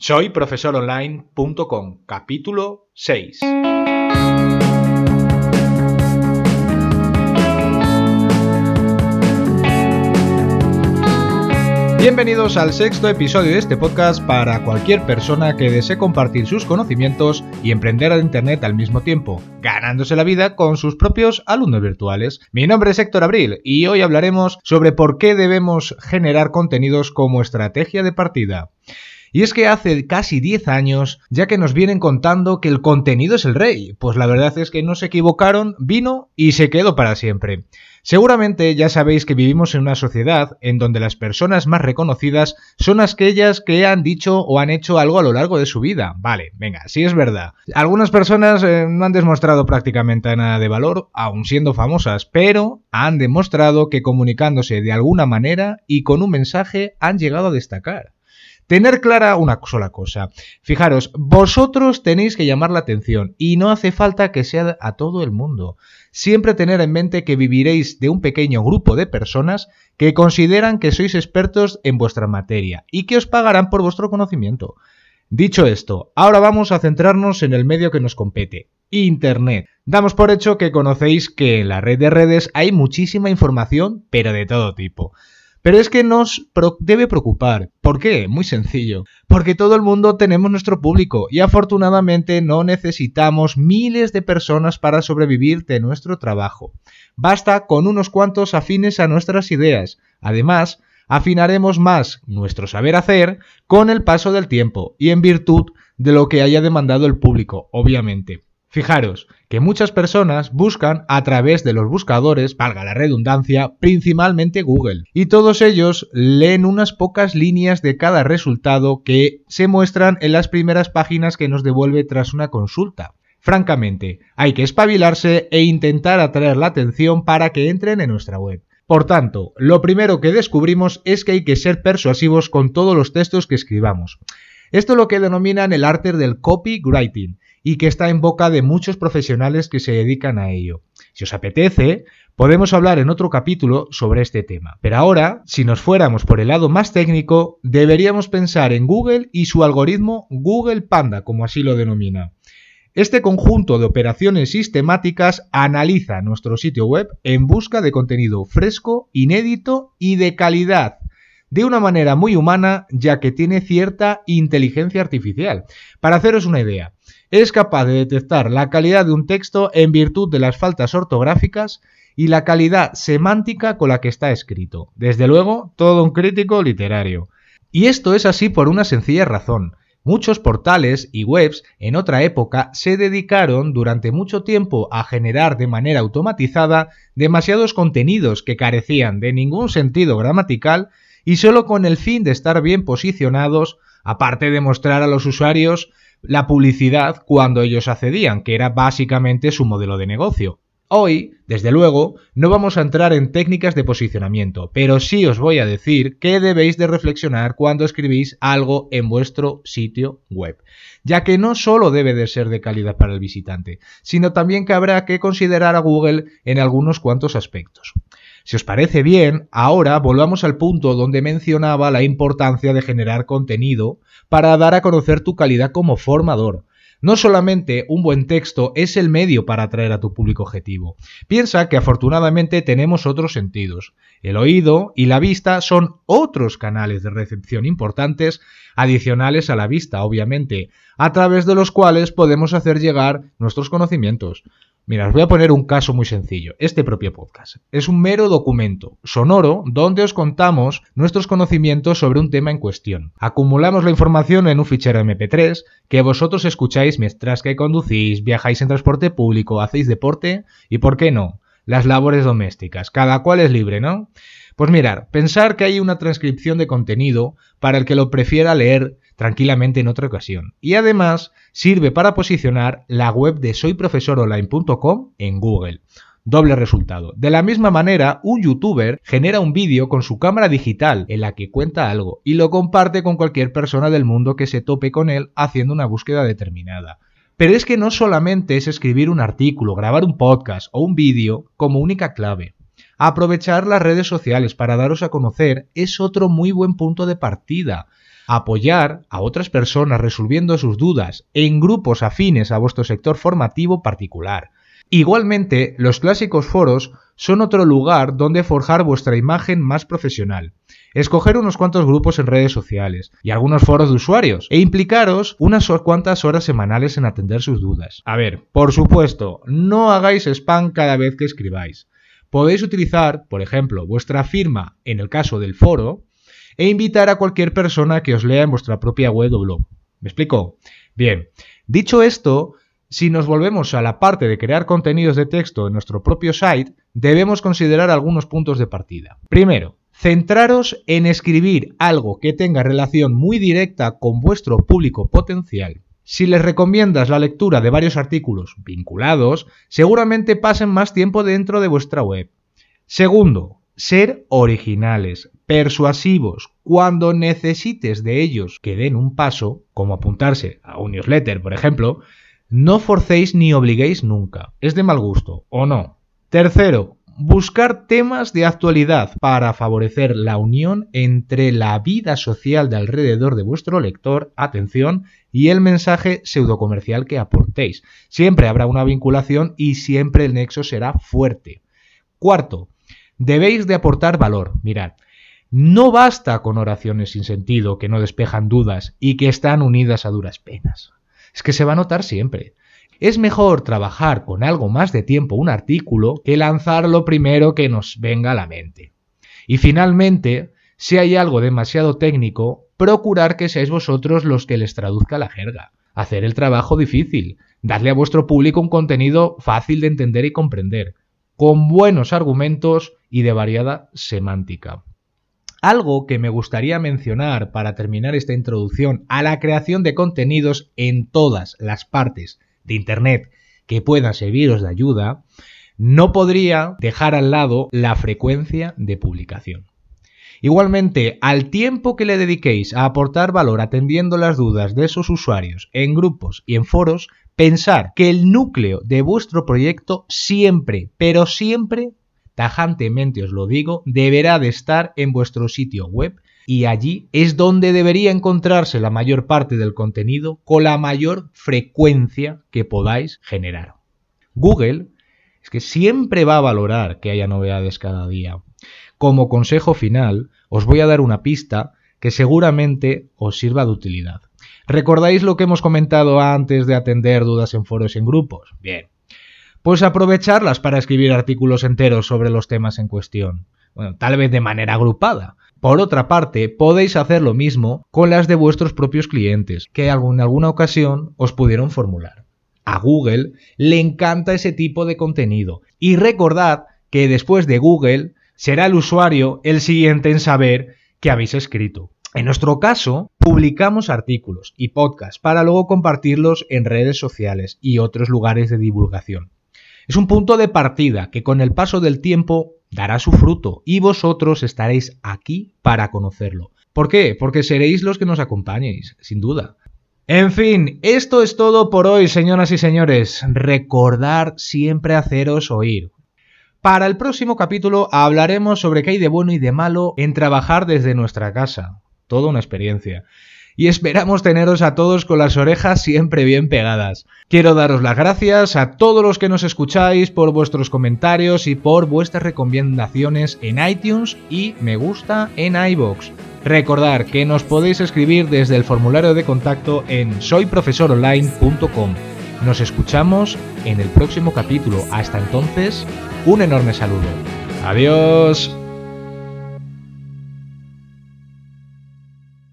Soy profesoronline.com, capítulo 6. Bienvenidos al sexto episodio de este podcast para cualquier persona que desee compartir sus conocimientos y emprender al Internet al mismo tiempo, ganándose la vida con sus propios alumnos virtuales. Mi nombre es Héctor Abril y hoy hablaremos sobre por qué debemos generar contenidos como estrategia de partida. Y es que hace casi 10 años ya que nos vienen contando que el contenido es el rey, pues la verdad es que no se equivocaron, vino y se quedó para siempre. Seguramente ya sabéis que vivimos en una sociedad en donde las personas más reconocidas son aquellas que han dicho o han hecho algo a lo largo de su vida. Vale, venga, sí es verdad. Algunas personas eh, no han demostrado prácticamente nada de valor, aun siendo famosas, pero han demostrado que comunicándose de alguna manera y con un mensaje han llegado a destacar. Tener clara una sola cosa. Fijaros, vosotros tenéis que llamar la atención y no hace falta que sea a todo el mundo. Siempre tener en mente que viviréis de un pequeño grupo de personas que consideran que sois expertos en vuestra materia y que os pagarán por vuestro conocimiento. Dicho esto, ahora vamos a centrarnos en el medio que nos compete, Internet. Damos por hecho que conocéis que en la red de redes hay muchísima información, pero de todo tipo. Pero es que nos debe preocupar. ¿Por qué? Muy sencillo. Porque todo el mundo tenemos nuestro público y afortunadamente no necesitamos miles de personas para sobrevivir de nuestro trabajo. Basta con unos cuantos afines a nuestras ideas. Además, afinaremos más nuestro saber hacer con el paso del tiempo y en virtud de lo que haya demandado el público, obviamente. Fijaros que muchas personas buscan a través de los buscadores, valga la redundancia, principalmente Google, y todos ellos leen unas pocas líneas de cada resultado que se muestran en las primeras páginas que nos devuelve tras una consulta. Francamente, hay que espabilarse e intentar atraer la atención para que entren en nuestra web. Por tanto, lo primero que descubrimos es que hay que ser persuasivos con todos los textos que escribamos. Esto es lo que denominan el arte del copywriting y que está en boca de muchos profesionales que se dedican a ello. Si os apetece, podemos hablar en otro capítulo sobre este tema. Pero ahora, si nos fuéramos por el lado más técnico, deberíamos pensar en Google y su algoritmo Google Panda, como así lo denomina. Este conjunto de operaciones sistemáticas analiza nuestro sitio web en busca de contenido fresco, inédito y de calidad de una manera muy humana ya que tiene cierta inteligencia artificial. Para haceros una idea, es capaz de detectar la calidad de un texto en virtud de las faltas ortográficas y la calidad semántica con la que está escrito. Desde luego, todo un crítico literario. Y esto es así por una sencilla razón. Muchos portales y webs en otra época se dedicaron durante mucho tiempo a generar de manera automatizada demasiados contenidos que carecían de ningún sentido gramatical y solo con el fin de estar bien posicionados, aparte de mostrar a los usuarios la publicidad cuando ellos accedían, que era básicamente su modelo de negocio. Hoy, desde luego, no vamos a entrar en técnicas de posicionamiento, pero sí os voy a decir que debéis de reflexionar cuando escribís algo en vuestro sitio web, ya que no solo debe de ser de calidad para el visitante, sino también que habrá que considerar a Google en algunos cuantos aspectos. Si os parece bien, ahora volvamos al punto donde mencionaba la importancia de generar contenido para dar a conocer tu calidad como formador. No solamente un buen texto es el medio para atraer a tu público objetivo. Piensa que afortunadamente tenemos otros sentidos. El oído y la vista son otros canales de recepción importantes, adicionales a la vista, obviamente, a través de los cuales podemos hacer llegar nuestros conocimientos. Mira, os voy a poner un caso muy sencillo. Este propio podcast es un mero documento sonoro donde os contamos nuestros conocimientos sobre un tema en cuestión. Acumulamos la información en un fichero MP3 que vosotros escucháis mientras que conducís, viajáis en transporte público, hacéis deporte y, ¿por qué no? Las labores domésticas. Cada cual es libre, ¿no? Pues mirar, pensar que hay una transcripción de contenido para el que lo prefiera leer tranquilamente en otra ocasión. Y además sirve para posicionar la web de soyprofesoronline.com en Google. Doble resultado. De la misma manera, un youtuber genera un vídeo con su cámara digital en la que cuenta algo y lo comparte con cualquier persona del mundo que se tope con él haciendo una búsqueda determinada. Pero es que no solamente es escribir un artículo, grabar un podcast o un vídeo como única clave. Aprovechar las redes sociales para daros a conocer es otro muy buen punto de partida. apoyar a otras personas resolviendo sus dudas en grupos afines a vuestro sector formativo particular. Igualmente, los clásicos foros son otro lugar donde forjar vuestra imagen más profesional. Escoger unos cuantos grupos en redes sociales y algunos foros de usuarios e implicaros unas cuantas horas semanales en atender sus dudas. A ver, por supuesto, no hagáis spam cada vez que escribáis. Podéis utilizar, por ejemplo, vuestra firma en el caso del foro e invitar a cualquier persona que os lea en vuestra propia web o blog. ¿Me explico? Bien, dicho esto, si nos volvemos a la parte de crear contenidos de texto en nuestro propio site, debemos considerar algunos puntos de partida. Primero, centraros en escribir algo que tenga relación muy directa con vuestro público potencial. Si les recomiendas la lectura de varios artículos vinculados, seguramente pasen más tiempo dentro de vuestra web. Segundo, ser originales, persuasivos, cuando necesites de ellos que den un paso, como apuntarse a un newsletter, por ejemplo, no forcéis ni obliguéis nunca. Es de mal gusto, ¿o no? Tercero, buscar temas de actualidad para favorecer la unión entre la vida social de alrededor de vuestro lector, atención, y el mensaje pseudocomercial que aportéis. Siempre habrá una vinculación y siempre el nexo será fuerte. Cuarto, debéis de aportar valor. Mirad, no basta con oraciones sin sentido que no despejan dudas y que están unidas a duras penas es que se va a notar siempre. Es mejor trabajar con algo más de tiempo un artículo que lanzar lo primero que nos venga a la mente. Y finalmente, si hay algo demasiado técnico, procurar que seáis vosotros los que les traduzca la jerga. Hacer el trabajo difícil, darle a vuestro público un contenido fácil de entender y comprender, con buenos argumentos y de variada semántica. Algo que me gustaría mencionar para terminar esta introducción a la creación de contenidos en todas las partes de Internet que puedan serviros de ayuda, no podría dejar al lado la frecuencia de publicación. Igualmente, al tiempo que le dediquéis a aportar valor atendiendo las dudas de esos usuarios en grupos y en foros, pensar que el núcleo de vuestro proyecto siempre, pero siempre tajantemente os lo digo, deberá de estar en vuestro sitio web y allí es donde debería encontrarse la mayor parte del contenido con la mayor frecuencia que podáis generar. Google es que siempre va a valorar que haya novedades cada día. Como consejo final, os voy a dar una pista que seguramente os sirva de utilidad. ¿Recordáis lo que hemos comentado antes de atender dudas en foros y en grupos? Bien, pues aprovecharlas para escribir artículos enteros sobre los temas en cuestión. Bueno, tal vez de manera agrupada. Por otra parte, podéis hacer lo mismo con las de vuestros propios clientes, que en alguna ocasión os pudieron formular. A Google le encanta ese tipo de contenido. Y recordad que después de Google será el usuario el siguiente en saber que habéis escrito. En nuestro caso, publicamos artículos y podcasts para luego compartirlos en redes sociales y otros lugares de divulgación. Es un punto de partida que con el paso del tiempo dará su fruto y vosotros estaréis aquí para conocerlo. ¿Por qué? Porque seréis los que nos acompañéis, sin duda. En fin, esto es todo por hoy, señoras y señores. Recordar siempre haceros oír. Para el próximo capítulo hablaremos sobre qué hay de bueno y de malo en trabajar desde nuestra casa. Toda una experiencia y esperamos teneros a todos con las orejas siempre bien pegadas. Quiero daros las gracias a todos los que nos escucháis por vuestros comentarios y por vuestras recomendaciones en iTunes y me gusta en iBox. Recordar que nos podéis escribir desde el formulario de contacto en soyprofesoronline.com. Nos escuchamos en el próximo capítulo. Hasta entonces, un enorme saludo. Adiós.